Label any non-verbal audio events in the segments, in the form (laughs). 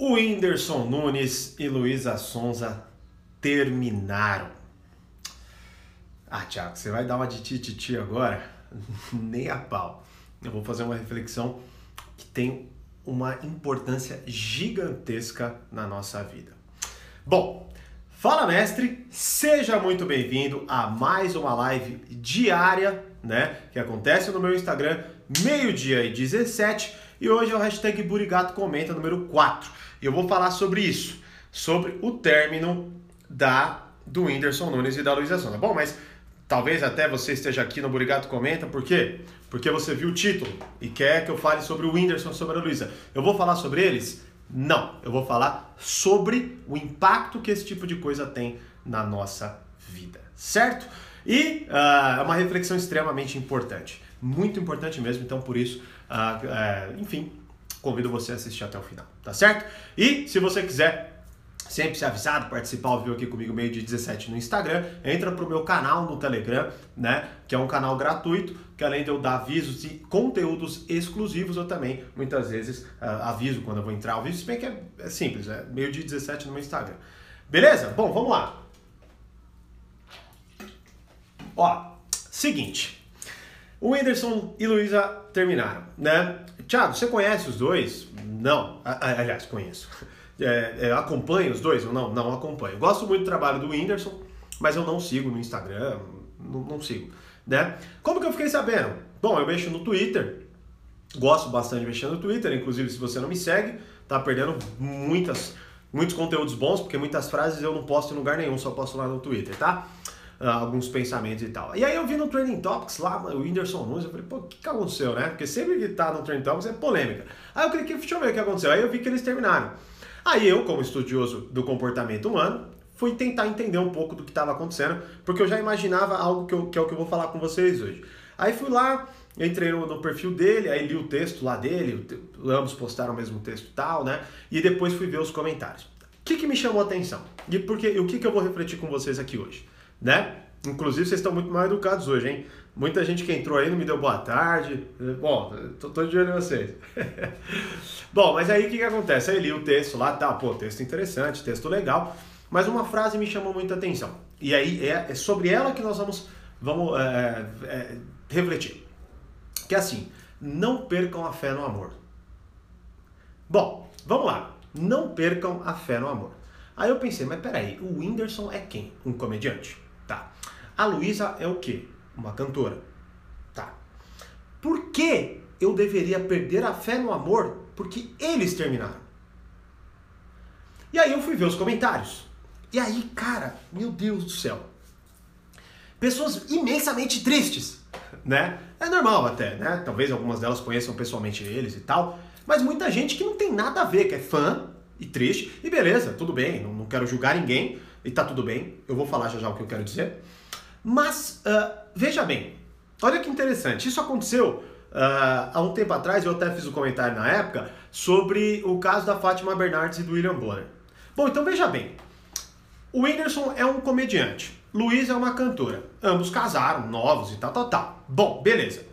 O Whindersson Nunes e Luísa Sonza terminaram. Ah, Thiago, você vai dar uma de tititi agora? (laughs) Nem a pau. Eu vou fazer uma reflexão que tem uma importância gigantesca na nossa vida. Bom, fala mestre, seja muito bem-vindo a mais uma live diária, né? Que acontece no meu Instagram, meio-dia e 17. E hoje é o hashtag Burigato Comenta número 4. E eu vou falar sobre isso, sobre o término da do Whindersson Nunes e da Luísa Sonza. Bom, mas talvez até você esteja aqui no Burigato Comenta, por quê? Porque você viu o título e quer que eu fale sobre o Whindersson, sobre a Luísa. Eu vou falar sobre eles? Não, eu vou falar sobre o impacto que esse tipo de coisa tem na nossa vida, certo? E uh, é uma reflexão extremamente importante, muito importante mesmo, então por isso, uh, uh, enfim, convido você a assistir até o final, tá certo? E se você quiser sempre ser avisado, participar ao vivo aqui comigo meio de 17 no Instagram, entra pro meu canal no Telegram, né, que é um canal gratuito, que além de eu dar avisos e conteúdos exclusivos, eu também muitas vezes uh, aviso quando eu vou entrar ao vivo, se bem que é, é simples, é meio de 17 no meu Instagram. Beleza? Bom, vamos lá. Ó, seguinte. O Whindersson e Luísa terminaram, né? Thiago, você conhece os dois? Não. Aliás, conheço. (laughs) É, é, acompanho os dois? Não, não acompanho. Gosto muito do trabalho do Whindersson, mas eu não sigo no Instagram, não, não sigo. Né? Como que eu fiquei sabendo? Bom, eu mexo no Twitter, gosto bastante de mexer no Twitter, inclusive se você não me segue, tá perdendo muitas, muitos conteúdos bons, porque muitas frases eu não posto em lugar nenhum, só posto lá no Twitter, tá? Uh, alguns pensamentos e tal. E aí eu vi no Trending Topics lá, o Whindersson Nunes, eu falei, pô, o que, que aconteceu, né? Porque sempre que tá no Trending Topics é polêmica. Aí eu cliquei, deixa eu ver o que aconteceu. Aí eu vi que eles terminaram. Aí eu, como estudioso do comportamento humano, fui tentar entender um pouco do que estava acontecendo, porque eu já imaginava algo que, eu, que é o que eu vou falar com vocês hoje. Aí fui lá, entrei no, no, perfil dele, aí li o texto lá dele, ambos postaram o mesmo texto e tal, né? E depois fui ver os comentários. O que, que me chamou a atenção? E, porque, e o que, que eu vou refletir com vocês aqui hoje, né? Inclusive, vocês estão muito mal educados hoje, hein? Muita gente que entrou aí não me deu boa tarde. Bom, tô, tô de olho em vocês. (laughs) Bom, mas aí o que, que acontece? Aí li o texto lá, tá, pô, texto interessante, texto legal, mas uma frase me chamou muita atenção. E aí é, é sobre ela que nós vamos, vamos é, é, refletir. Que é assim, não percam a fé no amor. Bom, vamos lá. Não percam a fé no amor. Aí eu pensei, mas peraí, o Whindersson é quem? Um comediante? Tá. A Luísa é o quê? uma cantora. Tá. Por que eu deveria perder a fé no amor? Porque eles terminaram. E aí eu fui ver os comentários. E aí, cara, meu Deus do céu. Pessoas imensamente tristes, né? É normal até, né? Talvez algumas delas conheçam pessoalmente eles e tal. Mas muita gente que não tem nada a ver, que é fã e triste. E beleza, tudo bem, não, não quero julgar ninguém. E tá tudo bem, eu vou falar já já o que eu quero dizer. Mas uh, veja bem, olha que interessante, isso aconteceu uh, há um tempo atrás, eu até fiz um comentário na época, sobre o caso da Fátima Bernardes e do William Bonner. Bom, então veja bem, o Whindersson é um comediante, Luiz é uma cantora, ambos casaram, novos e tal, tal, tal. Bom, beleza.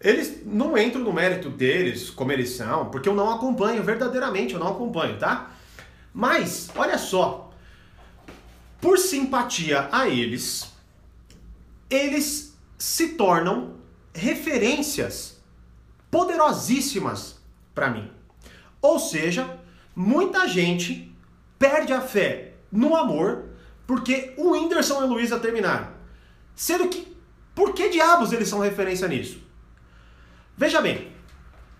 Eles não entro no mérito deles, como eles são, porque eu não acompanho, verdadeiramente eu não acompanho, tá? Mas, olha só, por simpatia a eles, eles se tornam referências poderosíssimas para mim. Ou seja, muita gente perde a fé no amor porque o Whindersson e a Luísa terminaram. Sendo que, por que diabos eles são referência nisso? Veja bem,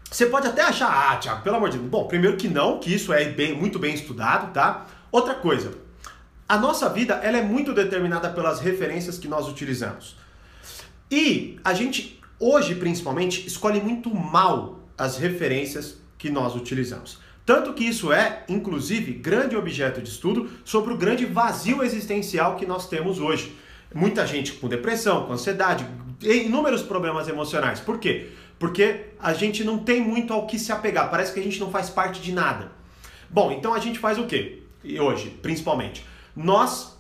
você pode até achar, ah, Thiago, pelo amor de Deus. Bom, primeiro que não, que isso é bem, muito bem estudado, tá? Outra coisa, a nossa vida ela é muito determinada pelas referências que nós utilizamos. E a gente, hoje principalmente, escolhe muito mal as referências que nós utilizamos. Tanto que isso é, inclusive, grande objeto de estudo sobre o grande vazio existencial que nós temos hoje. Muita gente com depressão, com ansiedade, inúmeros problemas emocionais. Por quê? Porque a gente não tem muito ao que se apegar, parece que a gente não faz parte de nada. Bom, então a gente faz o quê? E hoje, principalmente, nós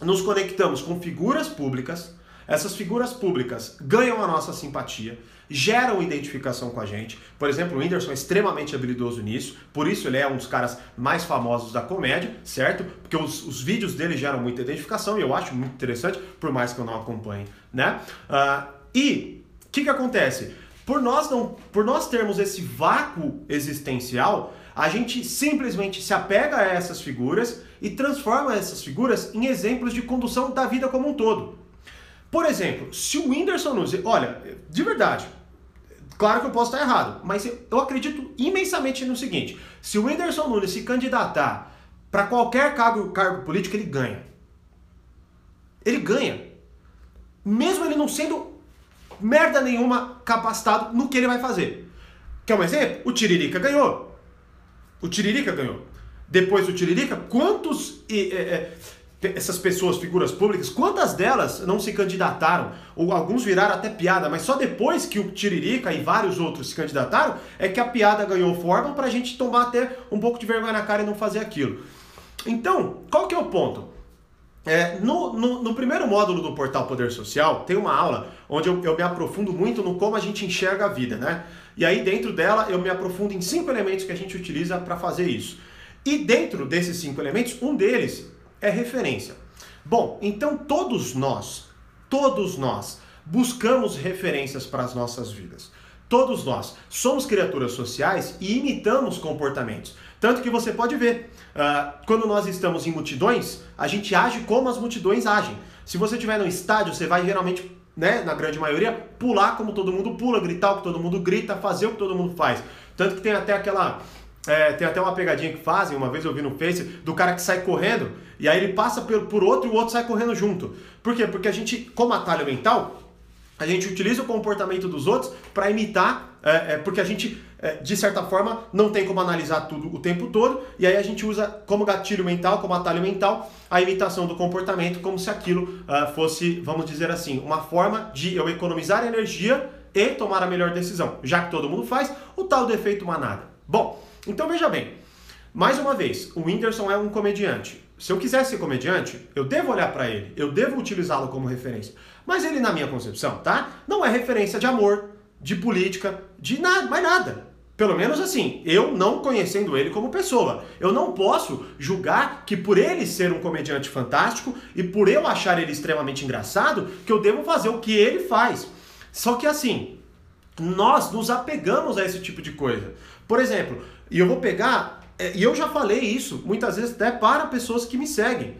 nos conectamos com figuras públicas Essas figuras públicas ganham a nossa simpatia, geram identificação com a gente. Por exemplo, o Whindersson é extremamente habilidoso nisso, por isso ele é um dos caras mais famosos da comédia, certo? Porque os, os vídeos dele geram muita identificação e eu acho muito interessante, por mais que eu não acompanhe, né? Uh, e o que, que acontece? Por nós, não, por nós termos esse vácuo existencial, a gente simplesmente se apega a essas figuras e transforma essas figuras em exemplos de condução da vida como um todo. Por exemplo, se o Whindersson Nunes, olha, de verdade, claro que eu posso estar errado, mas eu acredito imensamente no seguinte: se o Whindersson Nunes se candidatar para qualquer cargo, cargo político, ele ganha. Ele ganha. Mesmo ele não sendo merda nenhuma capacitado no que ele vai fazer. Quer um exemplo? O Tiririca ganhou. O Tiririca ganhou. Depois do Tiririca, quantos. É, é, essas pessoas, figuras públicas, quantas delas não se candidataram? Ou alguns viraram até piada, mas só depois que o Tiririca e vários outros se candidataram é que a piada ganhou forma para a gente tomar até um pouco de vergonha na cara e não fazer aquilo. Então, qual que é o ponto? É, no, no, no, primeiro módulo do Portal Poder Social, tem uma aula onde eu, eu me aprofundo muito no como a gente enxerga a vida, né? E aí, dentro dela, eu me aprofundo em cinco elementos que a gente utiliza para fazer isso. E dentro desses cinco elementos, um deles é referência. Bom, então todos nós, todos nós, buscamos referências para as nossas vidas. Todos nós somos criaturas sociais e imitamos comportamentos. Tanto que você pode ver, uh, quando nós estamos em multidões, a gente age como as multidões agem. Se você estiver no estádio, você vai geralmente, né, na grande maioria, pular como todo mundo pula, gritar o que todo mundo grita, fazer o que todo mundo faz. Tanto que tem até aquela é, tem até uma pegadinha que fazem, uma vez eu vi no Face, do cara que sai correndo e aí ele passa por, por outro e o outro sai correndo junto. Por quê? Porque a gente, como atalho mental, a gente utiliza o comportamento dos outros para imitar, é, é, porque a gente, de certa forma, não tem como analisar tudo o tempo todo, e aí a gente usa como gatilho mental, como atalho mental, a imitação do comportamento, como se aquilo uh, fosse, vamos dizer assim, uma forma de eu economizar energia e tomar a melhor decisão. Já que todo mundo faz, o tal defeito manada. Bom, então veja bem, mais uma vez, o Whindersson é um comediante. Se eu quiser ser comediante, eu devo olhar para ele, eu devo utilizá-lo como referência. Mas ele, na minha concepção, tá? Não é referência de amor, de política, de nada, mais nada. Pelo menos assim, eu não conhecendo ele como pessoa. Eu não posso julgar que por ele ser um comediante fantástico e por eu achar ele extremamente engraçado, que eu devo fazer o que ele faz. Só que assim, nós nos apegamos a esse tipo de coisa. Por exemplo, e eu vou pegar, é, e eu já falei isso muitas vezes até para pessoas que me seguem.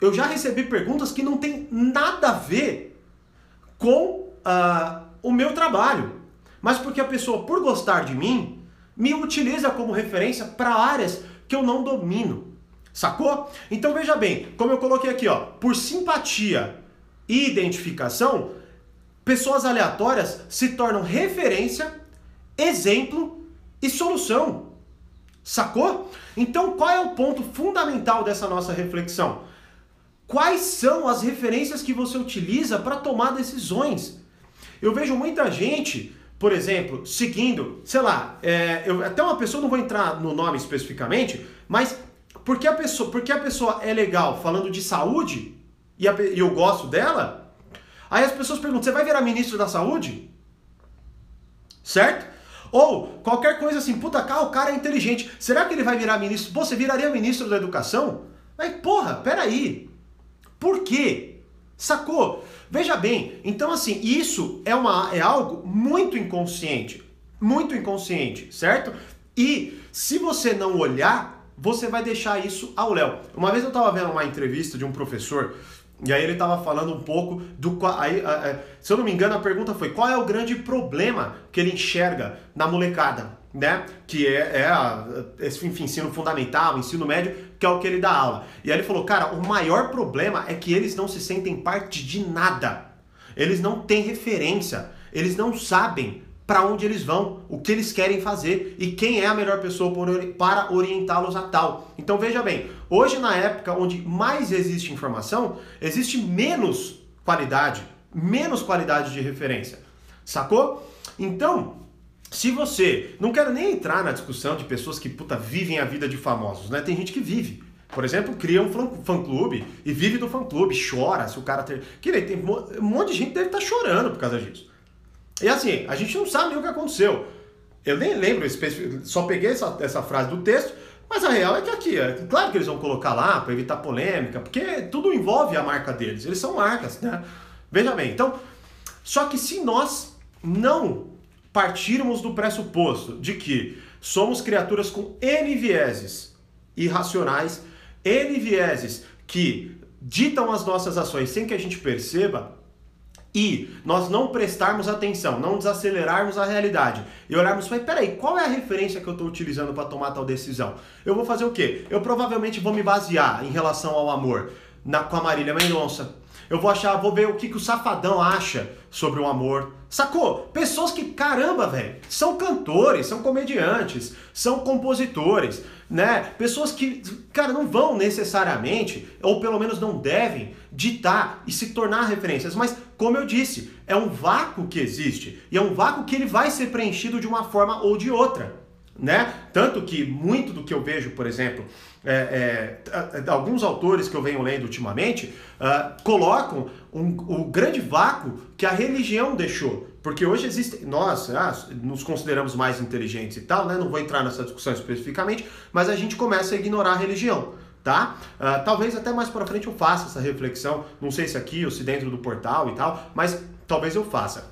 Eu já recebi perguntas que não tem nada a ver com uh, o meu trabalho, mas porque a pessoa, por gostar de mim, me utiliza como referência para áreas que eu não domino. Sacou? Então veja bem, como eu coloquei aqui, ó, por simpatia e identificação, pessoas aleatórias se tornam referência, exemplo e solução. Sacou? Então, qual é o ponto fundamental dessa nossa reflexão? Quais são as referências que você utiliza para tomar decisões? Eu vejo muita gente, por exemplo, seguindo, sei lá, é, eu, até uma pessoa, não vou entrar no nome especificamente, mas porque a pessoa, porque a pessoa é legal falando de saúde e, a, eu gosto dela, aí as pessoas perguntam: você vai virar ministro da saúde? Certo? Ou qualquer coisa assim, puta, cá o cara é inteligente. Será que ele vai virar ministro? Pô, você viraria ministro da educação? Mas porra, peraí. Por quê? Sacou? Veja bem, então assim, isso é, uma, é algo muito inconsciente. Muito inconsciente, certo? E se você não olhar, você vai deixar isso ao léu. Uma vez eu estava vendo uma entrevista de um professor e aí ele estava falando um pouco do. Aí, se eu não me engano, a pergunta foi qual é o grande problema que ele enxerga na molecada, né? Que é, é a, ensino fundamental, ensino médio, que é o que ele dá aula. E aí ele falou, cara, o maior problema é que eles não se sentem parte de nada. Eles não têm referência, eles não sabem para onde eles vão, o que eles querem fazer e quem é a melhor pessoa para orientá-los a tal. Então veja bem, hoje na época onde mais existe informação, existe menos qualidade, menos qualidade de referência. Sacou? Então, se você, não quero nem entrar na discussão de pessoas que puta vivem a vida de famosos, né? Tem gente que vive. por exemplo, cria um fã-clube e vive do fã-clube, chora se o cara ter... Que nem tem um monte de gente deve estar tá chorando por causa disso. E assim, a gente não sabe nem o que aconteceu. Eu nem lembro, só peguei essa, essa frase do texto, mas a real é que aqui, é claro que eles vão colocar lá para evitar polêmica, porque tudo envolve a marca deles, eles são marcas, né? Veja bem, então, só que se nós não partirmos do pressuposto de que somos criaturas com N vieses irracionais, N vieses que ditam as nossas ações sem que a gente perceba, e nós não prestarmos atenção, não desacelerarmos a realidade e olharmos falar, peraí, qual é a referência que eu estou utilizando para tomar tal decisão? Eu vou fazer o quê? Eu provavelmente vou me basear em relação ao amor na, com a Marília Mendonça. Eu vou achar, vou ver o que, que o Safadão acha sobre o amor. Sacou? Pessoas que, caramba, velho, são cantores, são comediantes, são compositores, né? Pessoas que, cara, não vão necessariamente, ou pelo menos não devem, ditar e se tornar referências. Mas, como eu disse, é um vácuo que existe. E é um vácuo que ele vai ser preenchido de uma forma ou de outra. Né? Tanto que muito do que eu vejo, por exemplo, é, é, alguns autores que eu venho lendo ultimamente uh, colocam um, o grande vácuo que a religião deixou. Porque hoje existe, nós ah, nos consideramos mais inteligentes e tal, né? não vou entrar nessa discussão especificamente, mas a gente começa a ignorar a religião. Tá? Uh, talvez até mais para frente eu faça essa reflexão, não sei se aqui ou se dentro do portal e tal, mas talvez eu faça.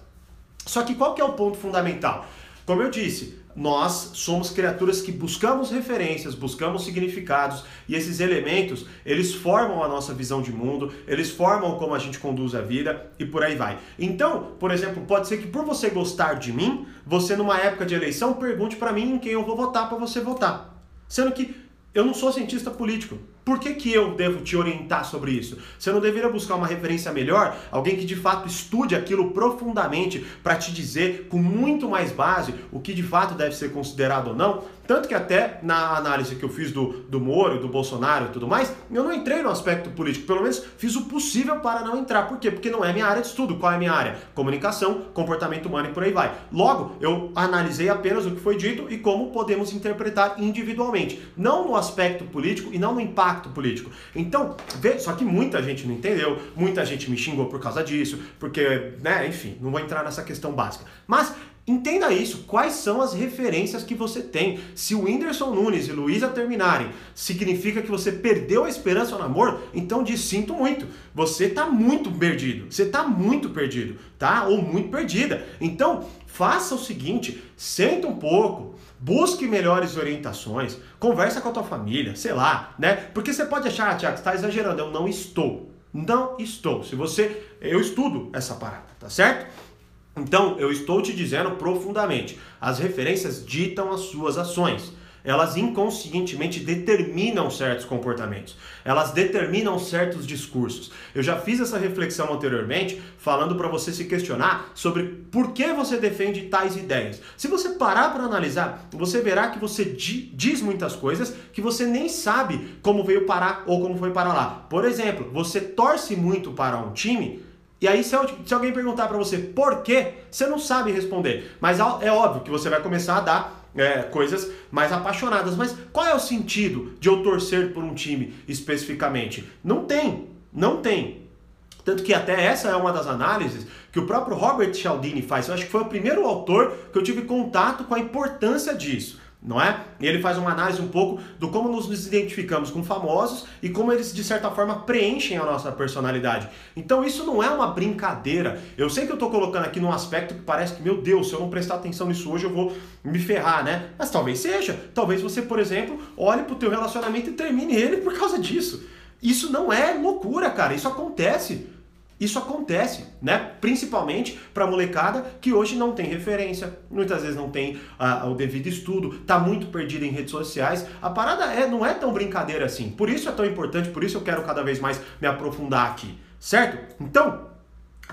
Só que qual que é o ponto fundamental? Como eu disse, nós somos criaturas que buscamos referências, buscamos significados e esses elementos, eles formam a nossa visão de mundo, eles formam como a gente conduz a vida e por aí vai. Então, por exemplo, pode ser que por você gostar de mim, você numa época de eleição pergunte para mim em quem eu vou votar para você votar. Sendo que eu não sou cientista político. Por que, que eu devo te orientar sobre isso? Você não deveria buscar uma referência melhor? Alguém que de fato estude aquilo profundamente para te dizer com muito mais base o que de fato deve ser considerado ou não? Tanto que até na análise que eu fiz do, do Moro, do Bolsonaro e tudo mais, eu não entrei no aspecto político. Pelo menos fiz o possível para não entrar. Por quê? Porque não é minha área de estudo. Qual é a minha área? Comunicação, comportamento humano e por aí vai. Logo, eu analisei apenas o que foi dito e como podemos interpretar individualmente. Não no aspecto político e não no impacto político. Então, vê, só que muita gente não entendeu, muita gente me xingou por causa disso, porque, né, enfim, não vou entrar nessa questão básica. Mas Entenda isso, quais são as referências que você tem. Se o Whindersson Nunes e Luísa terminarem, significa que você perdeu a esperança no amor, então diz, sinto muito. Você está muito perdido. Você está muito perdido, tá? Ou muito perdida. Então, faça o seguinte, senta um pouco, busque melhores orientações, conversa com a tua família, sei lá, né? Porque você pode achar, ah, Tiago, está exagerando. Eu não estou. Não estou. Se você. Eu estudo essa parada, tá certo? Então, eu estou te dizendo profundamente: as referências ditam as suas ações. Elas inconscientemente determinam certos comportamentos. Elas determinam certos discursos. Eu já fiz essa reflexão anteriormente, falando para você se questionar sobre por que você defende tais ideias. Se você parar para analisar, você verá que você diz muitas coisas que você nem sabe como veio parar ou como foi para lá. Por exemplo, você torce muito para um time e aí, se, se alguém perguntar para você por quê, você não sabe responder. Mas é óbvio que você vai começar a dar é, coisas mais apaixonadas. Mas qual é o sentido de eu torcer por um time especificamente? Não tem, não tem. Tanto que até essa é uma das análises que o próprio Robert Cialdini faz. Eu acho que foi o primeiro autor que eu tive contato com a importância disso não é? E ele faz uma análise um pouco do como nos identificamos com famosos e como eles de certa forma preenchem a nossa personalidade. Então isso não é uma brincadeira. Eu sei que eu estou colocando aqui num aspecto que parece que, meu Deus, se eu não prestar atenção nisso hoje eu vou me ferrar, né? Mas talvez seja. Talvez você, por exemplo, olhe pro teu relacionamento e termine ele por causa disso. Isso não é loucura, cara. Isso acontece. Isso acontece, né? Principalmente para molecada que hoje não tem referência, muitas vezes não tem uh, o devido estudo, tá muito perdida em redes sociais. A parada é, não é tão brincadeira assim. Por isso é tão importante, por isso eu quero cada vez mais me aprofundar aqui, certo? Então,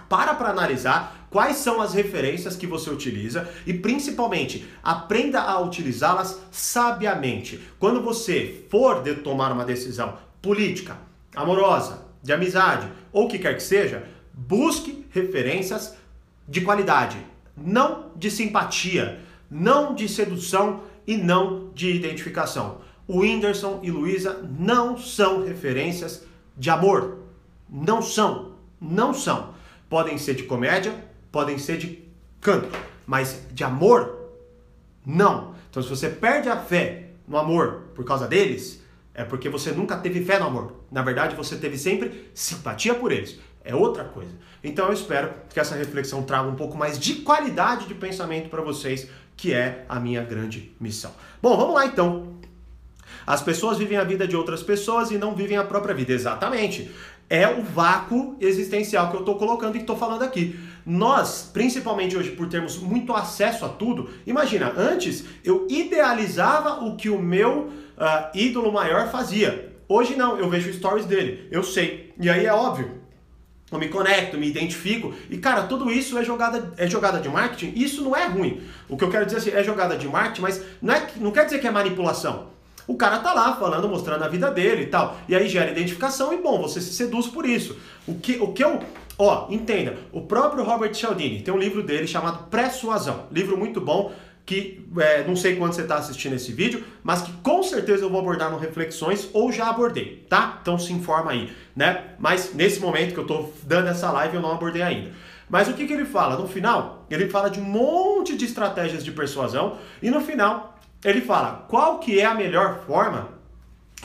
para para analisar quais são as referências que você utiliza e principalmente aprenda a utilizá-las sabiamente. Quando você for de tomar uma decisão política, amorosa, de amizade ou o que quer que seja, busque referências de qualidade, não de simpatia, não de sedução e não de identificação. o Whindersson e Luísa não são referências de amor. Não são. Não são. Podem ser de comédia, podem ser de canto, mas de amor, não. Então, se você perde a fé no amor por causa deles, é porque você nunca teve fé no amor. Na verdade, você teve sempre simpatia por eles. É outra coisa. Então, eu espero que essa reflexão traga um pouco mais de qualidade de pensamento para vocês, que é a minha grande missão. Bom, vamos lá então. As pessoas vivem a vida de outras pessoas e não vivem a própria vida. Exatamente. É o vácuo existencial que eu estou colocando e que estou falando aqui. Nós, principalmente hoje, por termos muito acesso a tudo, imagina, antes eu idealizava o que o meu uh, ídolo maior fazia. Hoje não, eu vejo stories dele, eu sei. E aí é óbvio, eu me conecto, me identifico. E, cara, tudo isso é jogada, é jogada de marketing. Isso não é ruim. O que eu quero dizer assim, é jogada de marketing, mas não, é, não quer dizer que é manipulação. O cara tá lá falando, mostrando a vida dele e tal. E aí gera identificação e, bom, você se seduz por isso. O que, o que eu. Ó, entenda, o próprio Robert Cialdini tem um livro dele chamado Persuasão. Livro muito bom que é, não sei quando você está assistindo esse vídeo, mas que com certeza eu vou abordar no Reflexões ou já abordei, tá? Então se informa aí, né? Mas nesse momento que eu estou dando essa live eu não abordei ainda. Mas o que, que ele fala? No final, ele fala de um monte de estratégias de persuasão e no final ele fala qual que é a melhor forma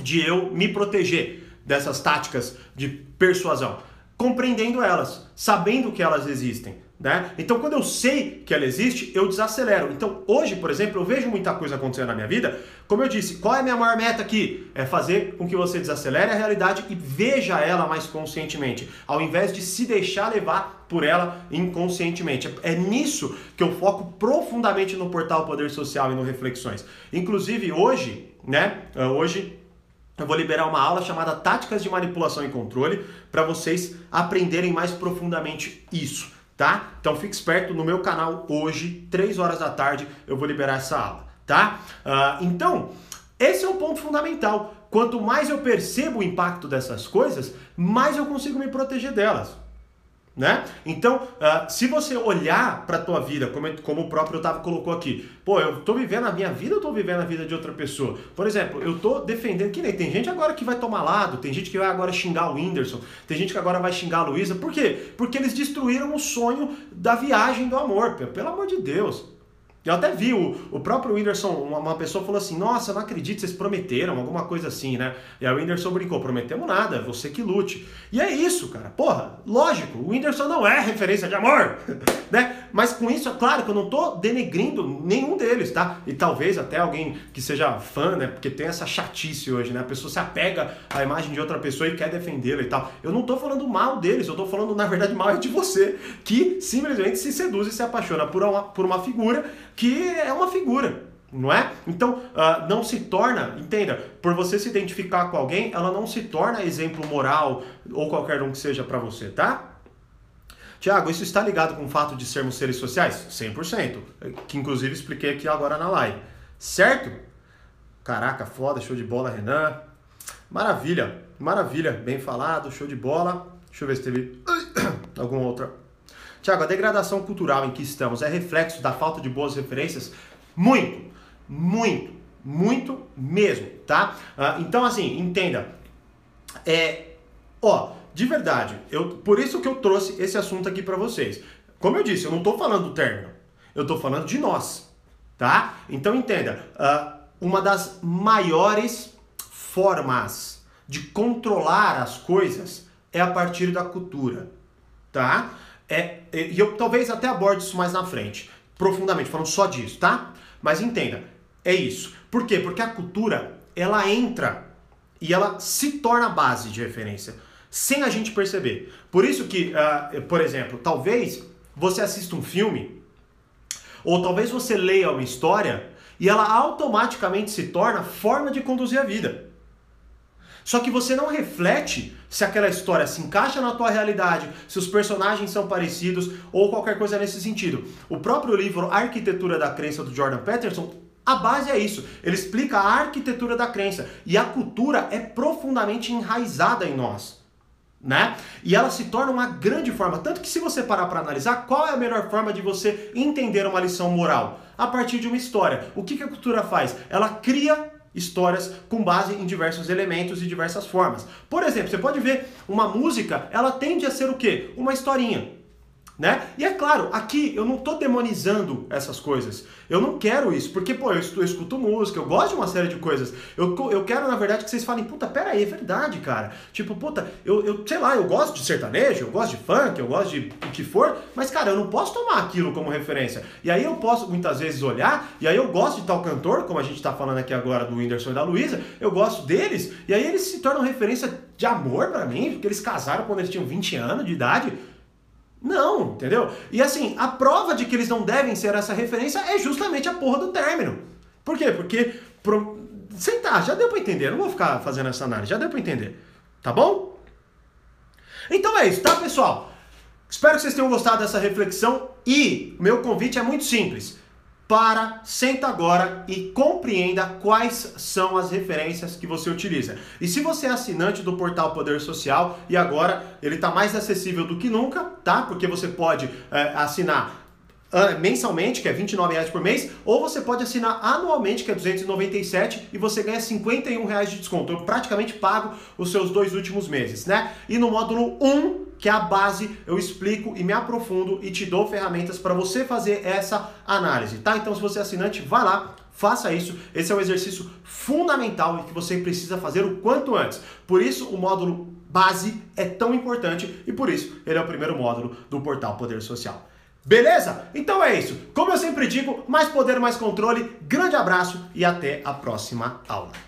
de eu me proteger dessas táticas de persuasão, compreendendo elas, sabendo que elas existem. Né? Então, quando eu sei que ela existe, eu desacelero. Então, hoje, por exemplo, eu vejo muita coisa acontecendo na minha vida. Como eu disse, qual é a minha maior meta aqui? É fazer com que você desacelere a realidade e veja ela mais conscientemente, ao invés de se deixar levar por ela inconscientemente. É nisso que eu foco profundamente no portal Poder Social e no Reflexões. Inclusive, hoje, né? Hoje eu vou liberar uma aula chamada Táticas de Manipulação e Controle para vocês aprenderem mais profundamente isso tá? Então fique esperto no meu canal hoje, 3 horas da tarde, eu vou liberar essa aula, tá? Uh, então, esse é o ponto fundamental. Quanto mais eu percebo o impacto dessas coisas, mais eu consigo me proteger delas né? Então, uh, se você olhar para a tua vida, como, como o próprio Otávio colocou aqui, pô, eu tô vivendo a minha vida ou tô vivendo a vida de outra pessoa? Por exemplo, eu tô defendendo, que nem tem gente agora que vai tomar lado, tem gente que vai agora xingar o Whindersson, tem gente que agora vai xingar a Luísa, por quê? Porque eles destruíram o sonho da viagem do amor, pelo amor de Deus. Eu até vi o, o próprio Whindersson, uma, uma, pessoa falou assim: Nossa, não acredito, vocês prometeram, alguma coisa assim, né? E aí o Whindersson brincou: Prometemos nada, é você que lute. E é isso, cara. Porra, lógico, o Whindersson não é referência de amor, (laughs) né? Mas com isso, é claro que eu não tô denegrindo nenhum deles, tá? E talvez até alguém que seja fã, né? Porque tem essa chatice hoje, né? A pessoa se apega à imagem de outra pessoa e quer defendê-la e tal. Eu não tô falando mal deles, eu tô falando, na verdade, mal de você, que simplesmente se seduz e se apaixona por uma, por uma figura que é uma figura, não é? Então, uh, não se torna, entenda, por você se identificar com alguém, ela não se torna exemplo moral ou qualquer um que seja para você, tá? Tiago, isso está ligado com o fato de sermos seres sociais? 100%, que inclusive expliquei aqui agora na live, certo? Caraca, foda, show de bola, Renan. Maravilha, maravilha, bem falado, show de bola. Deixa eu ver se teve (coughs) alguma outra Tiago, a degradação cultural em que estamos é reflexo da falta de boas referências? Muito, muito, muito mesmo, tá? Uh, então, assim, entenda. É, ó, de verdade, eu, por isso que eu trouxe esse assunto aqui para vocês. Como eu disse, eu não estou falando do término, eu estou falando de nós, tá? Então, entenda. Uh, uma das maiores formas de controlar as coisas é a partir da cultura, tá? é, é, e eu talvez até aborde isso mais na frente, profundamente, falando só disso, tá? Mas entenda, é isso. Por quê? Porque a cultura, ela entra e ela se torna base de referência, sem a gente perceber. Por isso que, uh, por exemplo, talvez você assista um filme, ou talvez você leia uma história, e ela automaticamente se torna forma de conduzir a vida. Só que você não reflete se aquela história se encaixa na tua realidade, se os personagens são parecidos ou qualquer coisa nesse sentido. O próprio livro Arquitetura da Crença do Jordan Peterson a base é isso. Ele explica a arquitetura da crença. E a cultura é profundamente enraizada em nós. Né? E ela se torna uma grande forma. Tanto que, se você parar para analisar, qual é a melhor forma de você entender uma lição moral? A partir de uma história. O que, que a cultura faz? Ela cria histórias com base em diversos elementos e diversas formas. Por exemplo, você pode ver uma música, ela tende a ser o quê? Uma historinha. Né? E é claro, aqui eu não estou demonizando essas coisas. Eu não quero isso, porque, pô, eu, eu, escuto música, eu gosto de uma série de coisas. Eu, eu quero, na verdade, que vocês falem, puta, pera aí, é verdade, cara. Tipo, puta, eu, eu sei lá, eu gosto de sertanejo, eu gosto de funk, eu gosto de o que for, mas, cara, eu não posso tomar aquilo como referência. E aí eu posso, muitas vezes, olhar, e aí eu gosto de tal cantor, como a gente está falando aqui agora do Whindersson e da Luísa, eu gosto deles, e aí eles se tornam referência de amor para mim, porque eles casaram quando eles tinham 20 anos de idade. Não, entendeu? E assim, a prova de que eles não devem ser essa referência é justamente a porra do término. Por quê? Porque. Pro... Sentar, já deu pra entender. não vou ficar fazendo essa análise, já deu pra entender. Tá bom? Então é isso, tá, pessoal? Espero que vocês tenham gostado dessa reflexão e meu convite é muito simples para, senta agora e compreenda quais são as referências que você utiliza. E se você é assinante do portal Poder Social e agora ele está mais acessível do que nunca, tá? Porque você pode é, assinar mensalmente, que é 29 reais por mês, ou você pode assinar anualmente, que é 297, e você ganha 51 reais de desconto. Eu praticamente pago os seus dois últimos meses, né? E no módulo 1, que é a base, eu explico e me aprofundo e te dou ferramentas para você fazer essa análise, tá? Então, se você é assinante, vá lá, Faça isso, esse é um exercício fundamental e que você precisa fazer o quanto antes. Por isso, o módulo base é tão importante e por isso ele é o primeiro módulo do portal Poder Social. Beleza? Então é isso. Como eu sempre digo, mais poder, mais controle. Grande abraço e até a próxima aula.